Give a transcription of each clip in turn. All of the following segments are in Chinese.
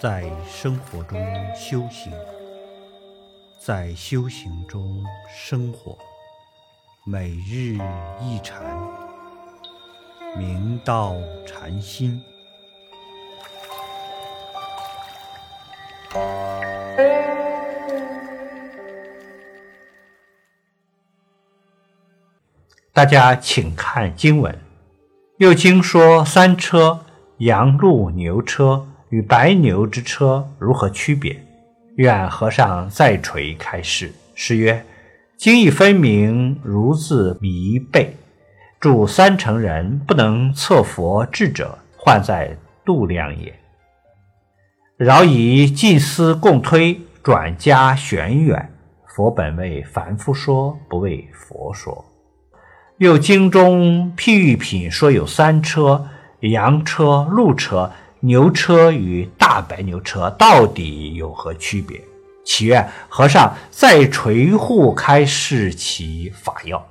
在生活中修行，在修行中生活，每日一禅，明道禅心。大家请看经文。又经说三车：羊、鹿、牛车与白牛之车如何区别？愿和尚再垂开示。诗曰：“经义分明，如自迷背。著三乘人不能测佛智者，患在度量也。饶以近思共推，转加玄远。佛本为凡夫说，不为佛说。”又经中譬喻品说有三车：羊车、鹿车、牛车与大白牛车，到底有何区别？祈愿和尚再垂护开示其法要。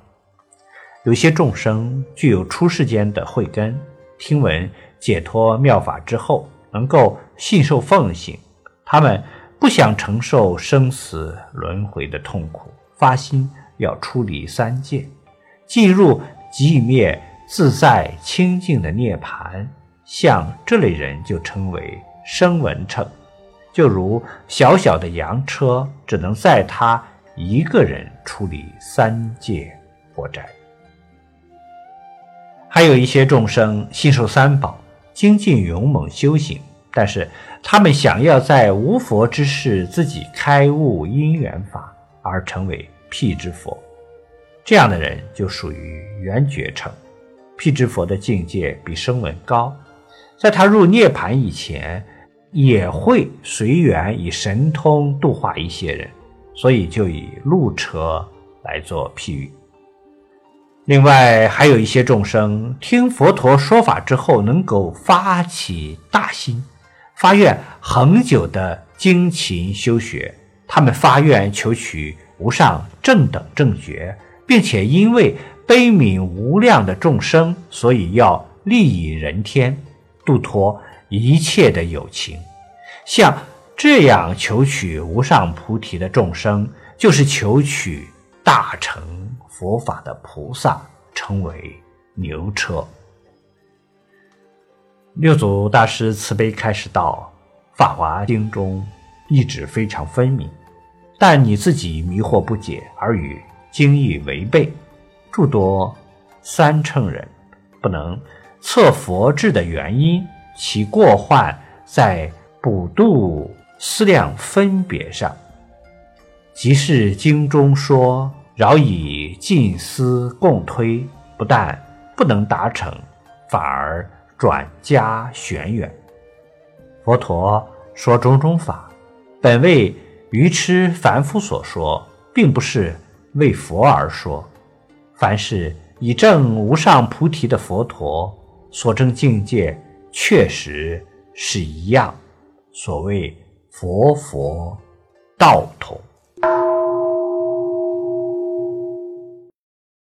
有些众生具有出世间的慧根，听闻解脱妙法之后，能够信受奉行，他们不想承受生死轮回的痛苦，发心要出离三界。进入寂灭自在清净的涅槃，像这类人就称为声闻乘。就如小小的羊车，只能载他一个人处理三界火灾。还有一些众生信受三宝，精进勇猛修行，但是他们想要在无佛之世自己开悟因缘法，而成为辟支佛。这样的人就属于圆觉乘，辟支佛的境界比声闻高，在他入涅盘以前，也会随缘以神通度化一些人，所以就以路车来做譬喻。另外还有一些众生听佛陀说法之后，能够发起大心，发愿恒久的精勤修学，他们发愿求取无上正等正觉。并且因为悲悯无量的众生，所以要利益人天，度脱一切的有情。像这样求取无上菩提的众生，就是求取大乘佛法的菩萨，称为牛车。六祖大师慈悲开始道：“法华经中一直非常分明，但你自己迷惑不解，而与。”经义违背，诸多三乘人不能测佛智的原因，其过患在补度思量分别上。即是经中说，饶以尽思共推，不但不能达成，反而转加玄远。佛陀说种种法，本为愚痴凡夫所说，并不是。为佛而说，凡是以证无上菩提的佛陀所证境界，确实是一样。所谓佛佛道同。